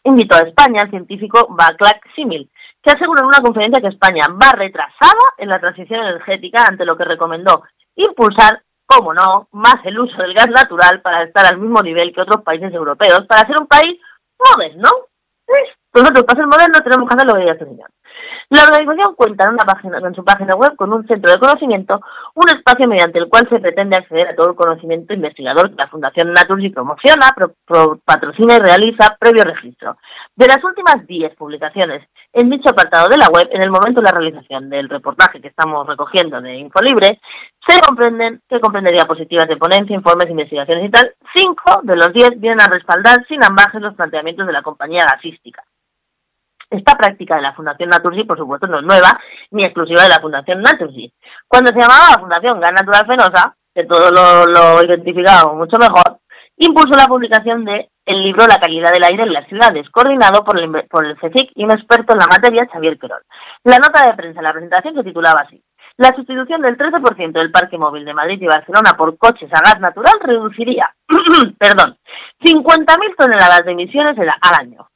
invitó a España al científico Baclac Simil, que aseguró en una conferencia que España va retrasada en la transición energética ante lo que recomendó impulsar cómo no, más el uso del gas natural para estar al mismo nivel que otros países europeos, para ser un país moderno. Nosotros, para ser moderno, tenemos que hacer lo que señor. La organización cuenta en, una página, su página web con un centro de conocimiento, un espacio mediante el cual se pretende acceder a todo el conocimiento investigador que la Fundación Naturgy promociona, patrocina y realiza previo registro. De las últimas 10 publicaciones en dicho apartado de la web, en el momento de la realización del reportaje que estamos recogiendo de Infolibre, se comprenden, que comprende diapositivas de ponencia, informes, investigaciones y tal, cinco de los diez vienen a respaldar sin ambajes los planteamientos de la compañía gasística. Esta práctica de la Fundación Naturgy, por supuesto, no es nueva ni exclusiva de la Fundación Naturgy. Cuando se llamaba la Fundación Gas Natural Fenosa, que todo lo, lo mucho mejor, impulsó la publicación de el libro La calidad del aire en las ciudades, coordinado por el, CSIC y un experto en la materia, Xavier Querol. La nota de prensa de la presentación se titulaba así. La sustitución del 13% del parque móvil de Madrid y Barcelona por coches a gas natural reduciría, perdón, 50.000 toneladas de emisiones al año.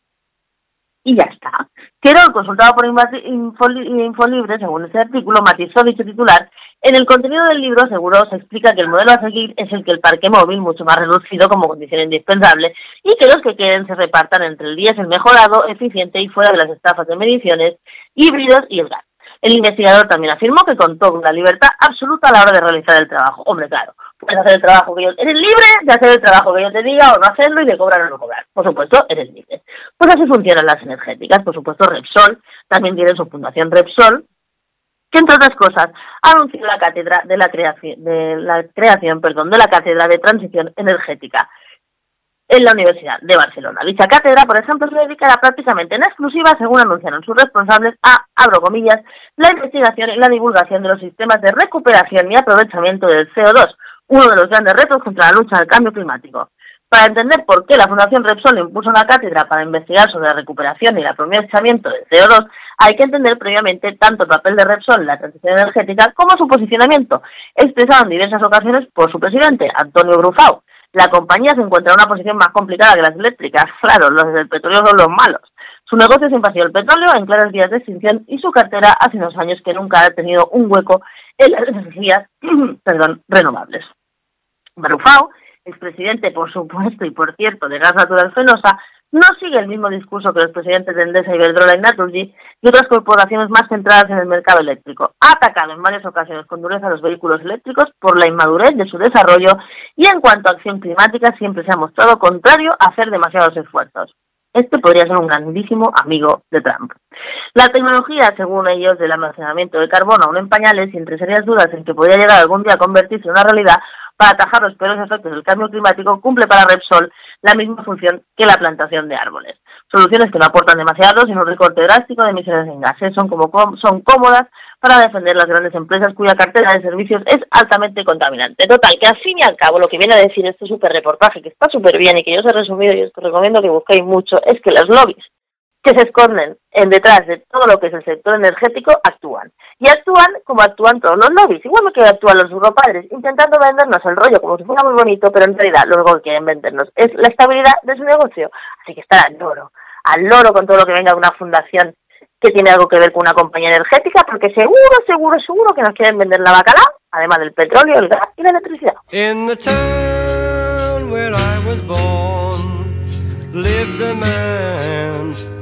Y ya está. Querol, consultado por Infolibre, según ese artículo, matizó dicho titular. En el contenido del libro, seguro, se explica que el modelo a seguir es el que el parque móvil, mucho más reducido como condición indispensable, y que los que queden se repartan entre el diésel mejorado, eficiente y fuera de las estafas de mediciones, híbridos y el gas. El investigador también afirmó que contó con la libertad absoluta a la hora de realizar el trabajo. Hombre, claro, puedes hacer el trabajo que yo... Eres libre de hacer el trabajo que yo te diga o no hacerlo y de cobrar o no cobrar. Por supuesto, eres libre. Pues así funcionan las energéticas. Por supuesto, Repsol también tiene su fundación Repsol, que entre otras cosas anunció la cátedra de la creación, de la creación perdón, de la cátedra de transición energética en la Universidad de Barcelona. Dicha cátedra, por ejemplo, se dedicará prácticamente en exclusiva, según anunciaron sus responsables, a, abro la investigación y la divulgación de los sistemas de recuperación y aprovechamiento del CO2, uno de los grandes retos contra la lucha del cambio climático. Para entender por qué la Fundación Repsol impuso una cátedra para investigar sobre la recuperación y el aprovechamiento del CO2, hay que entender previamente tanto el papel de Repsol en la transición energética como su posicionamiento, expresado en diversas ocasiones por su presidente, Antonio Brufau. La compañía se encuentra en una posición más complicada que las eléctricas, claro, los del petróleo son los malos. Su negocio siempre ha sido el petróleo en claras vías de extinción y su cartera hace unos años que nunca ha tenido un hueco en las energías perdón, renovables. Brufau expresidente, por supuesto, y por cierto, de Gas Natural Fenosa, no sigue el mismo discurso que los presidentes de Endesa, Iberdrola y Naturgy y otras corporaciones más centradas en el mercado eléctrico. Ha atacado en varias ocasiones con dureza a los vehículos eléctricos por la inmadurez de su desarrollo y en cuanto a acción climática siempre se ha mostrado contrario a hacer demasiados esfuerzos. Este podría ser un grandísimo amigo de Trump. La tecnología, según ellos, del almacenamiento de carbono aún en pañales y entre serias dudas en que podría llegar algún día a convertirse en una realidad, para atajar los peores efectos del cambio climático, cumple para Repsol la misma función que la plantación de árboles. Soluciones que no aportan demasiado, sino un recorte drástico de emisiones en gases. Son, como, son cómodas para defender las grandes empresas cuya cartera de servicios es altamente contaminante. Total, que al fin y al cabo lo que viene a decir este súper reportaje, que está súper bien y que yo os he resumido y os recomiendo que busquéis mucho, es que los lobbies que se esconden en detrás de todo lo que es el sector energético actúan. Y actúan como actúan todos los lobbies, igual que actúan los europadres, intentando vendernos el rollo como si fuera muy bonito, pero en realidad lo que quieren vendernos es la estabilidad de su negocio. Así que estar al loro, al loro con todo lo que venga de una fundación que tiene algo que ver con una compañía energética, porque seguro, seguro, seguro que nos quieren vender la bacalao, además del petróleo, el gas y la electricidad.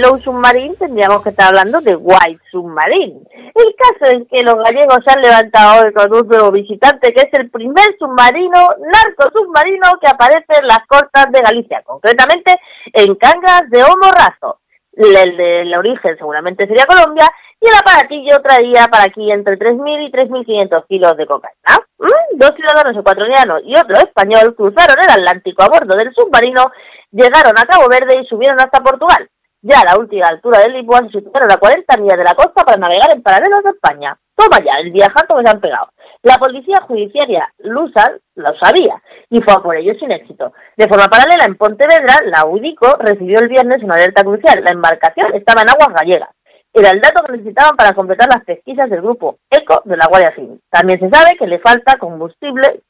Yellow Submarine, tendríamos que estar hablando de White Submarine. El caso es que los gallegos han levantado hoy con un nuevo visitante, que es el primer submarino, narco submarino, que aparece en las costas de Galicia, concretamente en Cangas de Homorrazo. El de origen seguramente sería Colombia, y el aparatillo traía para aquí entre 3.000 y 3.500 kilos de cocaína. ¿Mm? Dos ciudadanos ecuatorianos y otro español cruzaron el Atlántico a bordo del submarino llegaron a Cabo Verde y subieron hasta Portugal. Ya a la última altura del Lisboa se situaron a 40 millas de la costa para navegar en paralelo a España. Toma ya, el viajato que se han pegado. La policía judiciaria lusa lo sabía y fue a por ello sin éxito. De forma paralela, en Pontevedra, la UDICO recibió el viernes una alerta crucial. La embarcación estaba en aguas gallegas. Era el dato que necesitaban para completar las pesquisas del grupo ECO de la Guardia Civil. También se sabe que le falta combustible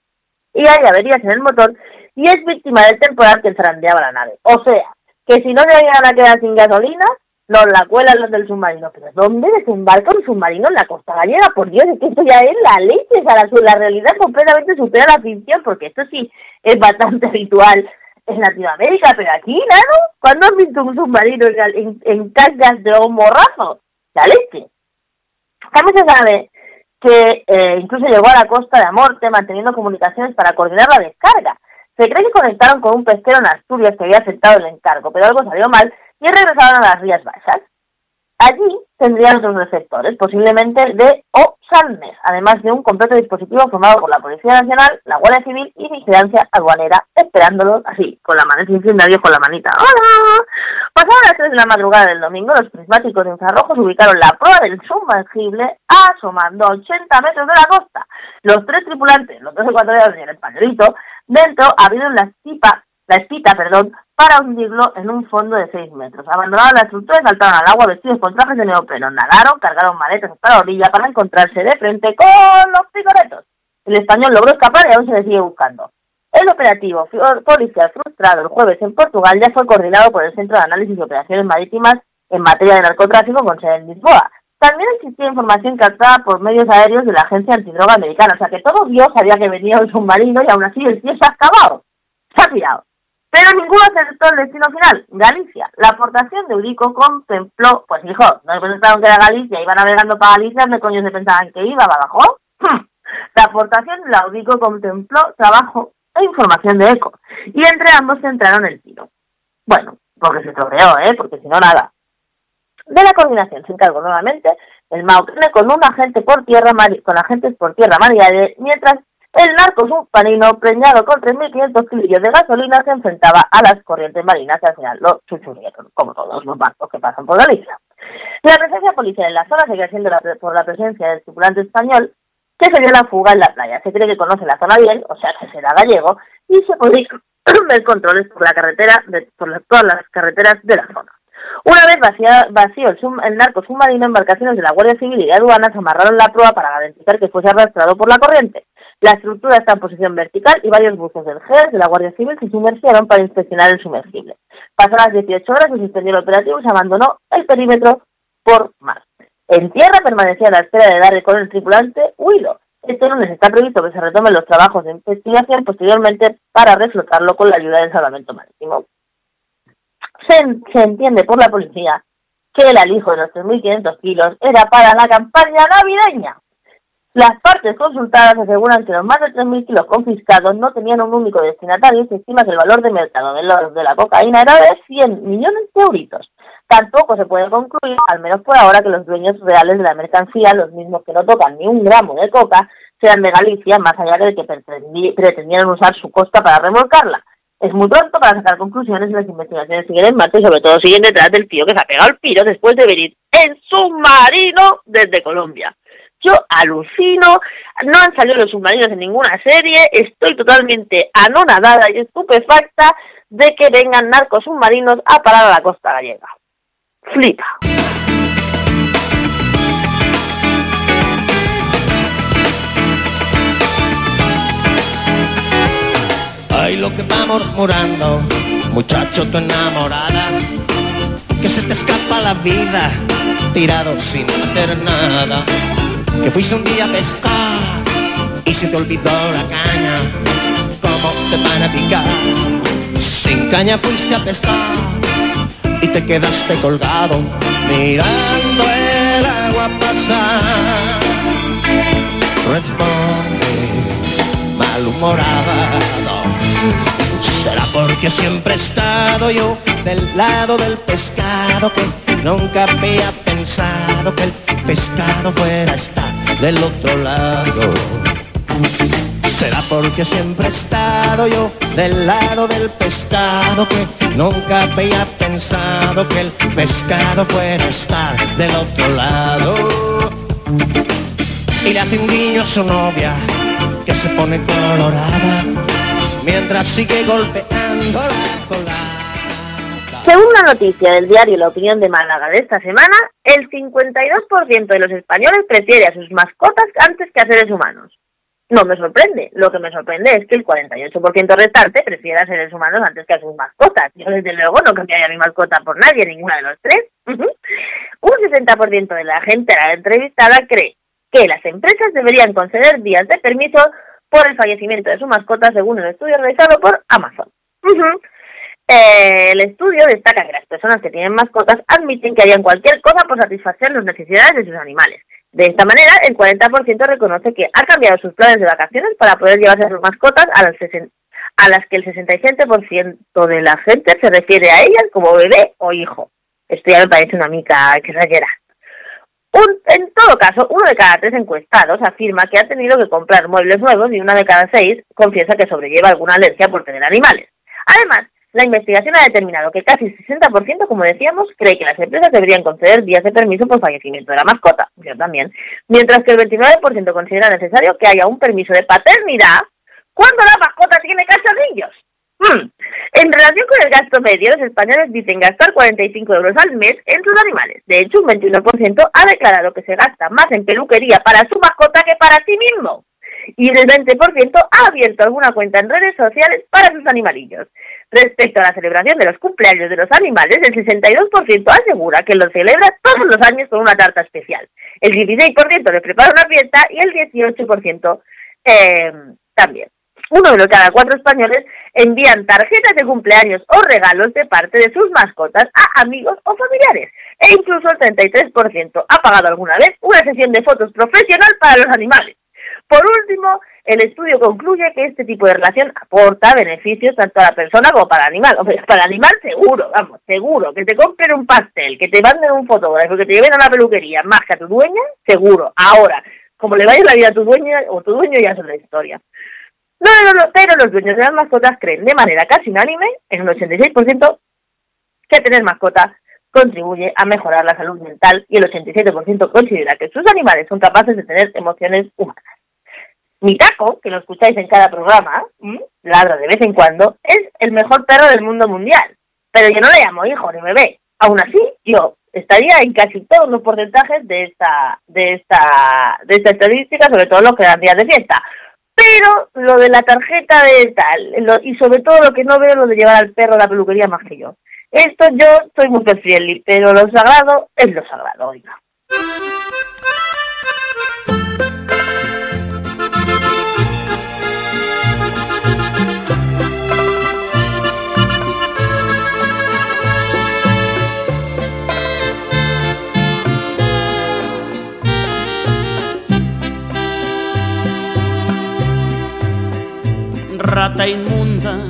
y hay averías en el motor y es víctima del temporal que zarandeaba la nave. O sea, que si no llegan a quedar sin gasolina, nos la cuelan los del submarino. Pero ¿dónde desembarca un submarino en la costa gallega? Por Dios, es que esto ya es la leche, sea, la, realidad completamente supera la ficción, porque esto sí es bastante habitual en Latinoamérica, pero aquí, ¿no? ¿Cuándo has visto un submarino en, en, de un morrazo? La leche. También se sabe que eh, incluso llegó a la costa de Amorte manteniendo comunicaciones para coordinar la descarga. Se cree que conectaron con un pesquero en Asturias que había aceptado el encargo, pero algo salió mal y regresaron a las Rías Baixas. Allí tendrían otros receptores, posiblemente de O. Salmes, además de un completo dispositivo formado por la Policía Nacional, la Guardia Civil y Vigilancia Aduanera, esperándolos así, con la mano, sin con la manita. ¡Hola! Pasadas las 3 de la madrugada del domingo, los prismáticos infrarrojos ubicaron la prueba del sumergible asomando a 80 metros de la costa. Los tres tripulantes, los dos ecuatorianos y el españolito, dentro abrieron la la espita, perdón, para hundirlo en un fondo de 6 metros. Abandonaron la estructura y saltaron al agua vestidos con trajes de neopreno. Nadaron, cargaron maletas hasta la orilla para encontrarse de frente con los picoretos. El español logró escapar y aún se le sigue buscando. El operativo policial frustrado el jueves en Portugal ya fue coordinado por el Centro de Análisis de Operaciones Marítimas en materia de narcotráfico con sede en Lisboa. También existía información captada por medios aéreos de la Agencia Antidroga Americana, o sea que todo Dios sabía que venía un submarino y aún así el tío se ha acabado. Se ha tirado. Pero ninguno acertó el destino final, Galicia. La aportación de Eurico contempló, pues hijo, no pensaron que era Galicia, iba navegando para Galicia, ¿dónde coño se pensaban que iba? ¿Badajoz? Hmm. La aportación de la Eurico contempló trabajo e información de ECO, y entre ambos se entraron el tiro. Bueno, porque se tropeó, ¿eh? Porque si no, nada. De la coordinación se encargó nuevamente el MAUCNE con un agente por tierra, con agentes por tierra Mariade, mientras el narco submarino, preñado con 3.500 kilos de gasolina, se enfrentaba a las corrientes marinas y al final lo chuchurrieron, como todos los barcos que pasan por Galicia. La presencia policial en la zona sigue siendo por la presencia del tripulante español que se dio la fuga en la playa. Se cree que conoce la zona bien, o sea que será gallego, y se podría ver controles por la carretera, de, por todas las carreteras de la zona. Una vez vacío el, el, narco submarino, embarcaciones de la Guardia Civil y de aduanas amarraron la proa para garantizar que fuese arrastrado por la corriente. La estructura está en posición vertical y varios buques del GES de la Guardia Civil se sumergieron para inspeccionar el sumergible. Pasadas 18 horas se suspendió el operativo y se abandonó el perímetro por mar. En tierra permanecía a la espera de dar con el tripulante huido. Este lunes está previsto que se retomen los trabajos de investigación posteriormente para reflotarlo con la ayuda del salvamento marítimo. Se, se entiende por la policía que el alijo de los 3.500 kilos era para la campaña navideña. Las partes consultadas aseguran que los más de 3.000 kilos confiscados no tenían un único destinatario y se estima que el valor de mercado de, los, de la cocaína era de 100 millones de euritos. Tampoco se puede concluir, al menos por ahora, que los dueños reales de la mercancía, los mismos que no tocan ni un gramo de coca, sean de Galicia, más allá de que pretendieran usar su costa para remolcarla. Es muy pronto para sacar conclusiones y las investigaciones siguen en marcha y sobre todo siguen detrás del tío que se ha pegado el piro después de venir en submarino desde Colombia. Yo alucino, no han salido los submarinos en ninguna serie, estoy totalmente anonadada y estupefacta de que vengan narcos submarinos a parar a la costa gallega. Flipa. Ay, lo que va murmurando, muchacho, tu enamorada, que se te escapa la vida, tirado sin hacer nada que fuiste un día a pescar y se te olvidó la caña, ¿cómo te van a picar? Sin caña fuiste a pescar y te quedaste colgado mirando el agua pasar. Responde, malhumorado. Será porque siempre he estado yo del lado del pescado que nunca había pensado que el pescado fuera a estar del otro lado. Será porque siempre he estado yo del lado del pescado que nunca había pensado que el pescado fuera a estar del otro lado. Y le hace un guiño a su novia que se pone colorada mientras sigue golpeando la. Según la noticia del diario La Opinión de Málaga de esta semana, el 52% de los españoles prefiere a sus mascotas antes que a seres humanos. no me sorprende. Lo que me sorprende es que el 48% restante prefiera a seres humanos antes que a sus mascotas. Yo, desde luego, no cambiaría mi mascota por nadie, ninguna de los tres. Un 60% de la gente la entrevistada cree que las empresas deberían conceder días de permiso por el fallecimiento de su mascota, según el estudio realizado por Amazon. Eh, el estudio destaca que las personas que tienen mascotas admiten que harían cualquier cosa por satisfacer las necesidades de sus animales. De esta manera, el 40% reconoce que ha cambiado sus planes de vacaciones para poder llevarse a sus mascotas a las, a las que el 67% de la gente se refiere a ellas como bebé o hijo. Esto ya me parece una mica exagerada. Un, en todo caso, uno de cada tres encuestados afirma que ha tenido que comprar muebles nuevos y una de cada seis confiesa que sobrelleva alguna alergia por tener animales. Además, la investigación ha determinado que casi el 60%, como decíamos, cree que las empresas deberían conceder días de permiso por fallecimiento de la mascota, yo también, mientras que el 29% considera necesario que haya un permiso de paternidad cuando la mascota tiene cachorrillos. Hmm. En relación con el gasto medio, los españoles dicen gastar 45 euros al mes en sus animales. De hecho, un 21% ha declarado que se gasta más en peluquería para su mascota que para sí mismo y el 20% ha abierto alguna cuenta en redes sociales para sus animalillos. Respecto a la celebración de los cumpleaños de los animales, el 62% asegura que lo celebra todos los años con una tarta especial. El 16% le prepara una fiesta y el 18% eh, también. Uno de los cada cuatro españoles envían tarjetas de cumpleaños o regalos de parte de sus mascotas a amigos o familiares. E incluso el 33% ha pagado alguna vez una sesión de fotos profesional para los animales. Por último, el estudio concluye que este tipo de relación aporta beneficios tanto a la persona como para el animal. O sea, para el animal seguro, vamos, seguro. Que te compren un pastel, que te manden un fotógrafo, que te lleven a la peluquería, más que a tu dueña, seguro. Ahora, como le vaya la vida a tu dueña o tu dueño ya es otra historia. No, no, no, pero los dueños de las mascotas creen de manera casi unánime, en un 86%, que tener mascotas contribuye a mejorar la salud mental y el 87% considera que sus animales son capaces de tener emociones humanas. Mi taco, que lo escucháis en cada programa, ladra de vez en cuando, es el mejor perro del mundo mundial. Pero yo no le llamo hijo ni bebé. Aún así, yo estaría en casi todos los porcentajes de esta, de esta, de esta estadística, sobre todo los que dan días de fiesta. Pero lo de la tarjeta de tal, y sobre todo lo que no veo, lo de llevar al perro a la peluquería más que yo. Esto yo soy muy fiel, pero lo sagrado es lo sagrado, oiga. Rata inmunda,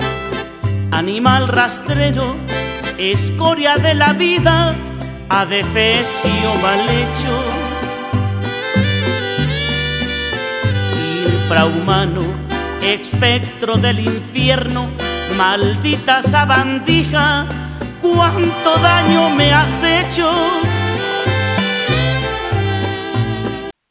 animal rastrero, escoria de la vida, adefesio mal hecho. Infrahumano, espectro del infierno, maldita sabandija, cuánto daño me has hecho.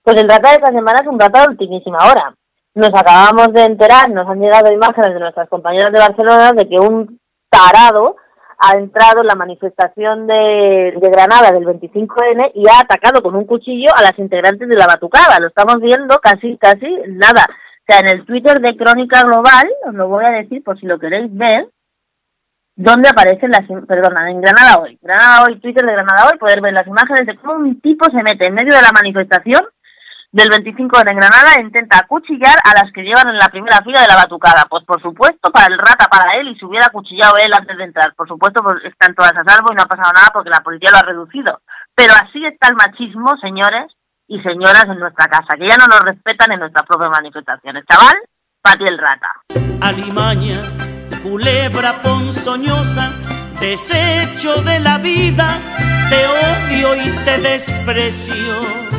Pues el rata de esta semana es un rata de ultimísima hora nos acabamos de enterar, nos han llegado imágenes de nuestras compañeras de Barcelona de que un tarado ha entrado en la manifestación de, Granada del 25N y ha atacado con un cuchillo a las integrantes de la batucada. Lo estamos viendo casi, casi nada. O sea, en el Twitter de Crónica Global, os lo voy a decir por si lo queréis ver, donde aparecen las, perdona, en Granada Hoy. Granada Hoy, Twitter de Granada Hoy, poder ver las imágenes de cómo un tipo se mete en medio de la manifestación del 25 de Granada intenta acuchillar a las que llevan en la primera fila de la batucada. Pues por supuesto, para el rata, para él, y se hubiera acuchillado él antes de entrar. Por supuesto, pues están todas a salvo y no ha pasado nada porque la policía lo ha reducido. Pero así está el machismo, señores y señoras en nuestra casa, que ya no nos respetan en nuestras propias manifestaciones. Chaval, ti el rata. Alimaña, culebra ponzoñosa, desecho de la vida, te odio y te desprecio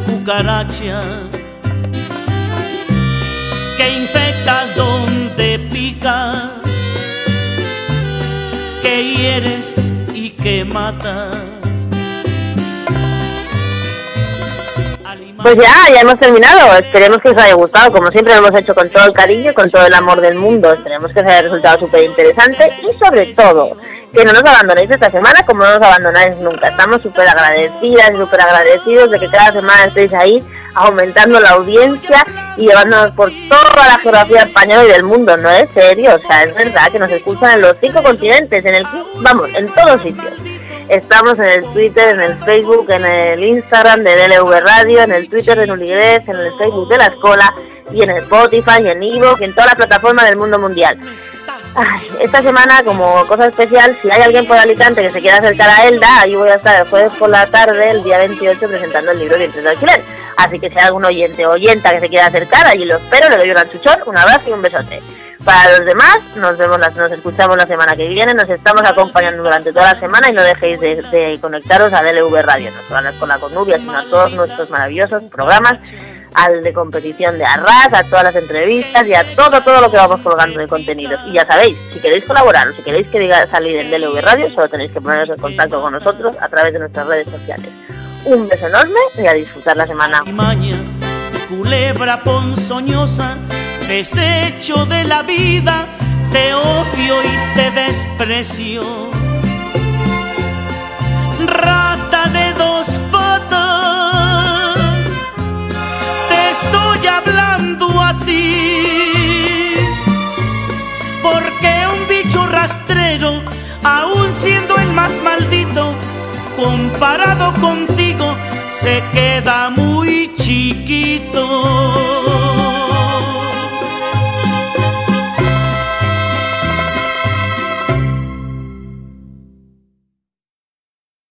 cucaracha que infectas donde picas, que hieres y que matas. Pues ya, ya hemos terminado. Esperemos que os haya gustado. Como siempre lo hemos hecho con todo el cariño, con todo el amor del mundo. Esperemos que os haya resultado súper interesante y sobre todo que no nos abandonéis esta semana como no nos abandonáis nunca. Estamos súper agradecidas y súper agradecidos de que cada semana estéis ahí aumentando la audiencia y llevándonos por toda la geografía española y del mundo, ¿no es serio? O sea, es verdad que nos escuchan en los cinco continentes, en el vamos, en todos sitios. Estamos en el Twitter, en el Facebook, en el Instagram de DLV Radio, en el Twitter de Nuligres, en el Facebook de La Escola y en el Spotify, en Ivo y en toda la plataforma del mundo mundial esta semana, como cosa especial, si hay alguien por Alicante que se quiera acercar a Elda, ahí voy a estar el jueves por la tarde, el día 28, presentando el libro de de alquiler. Así que si hay algún oyente o oyenta que se quiera acercar, allí lo espero, le doy un achuchón, un abrazo y un besote. Para los demás, nos vemos, nos escuchamos la semana que viene, nos estamos acompañando durante toda la semana y no dejéis de, conectaros a DLV Radio, no solo a la Escuela con Nubia, sino a todos nuestros maravillosos programas al de competición de Arras, a todas las entrevistas y a todo, todo lo que vamos colgando de contenidos. Y ya sabéis, si queréis colaborar o si queréis que diga salir en DLV Radio, solo tenéis que poneros en contacto con nosotros a través de nuestras redes sociales. Un beso enorme y a disfrutar la semana. Culebra ponzoñosa, desecho de la vida, te odio y te desprecio. Rata de dos Porque un bicho rastrero, aún siendo el más maldito, comparado contigo, se queda muy chiquito.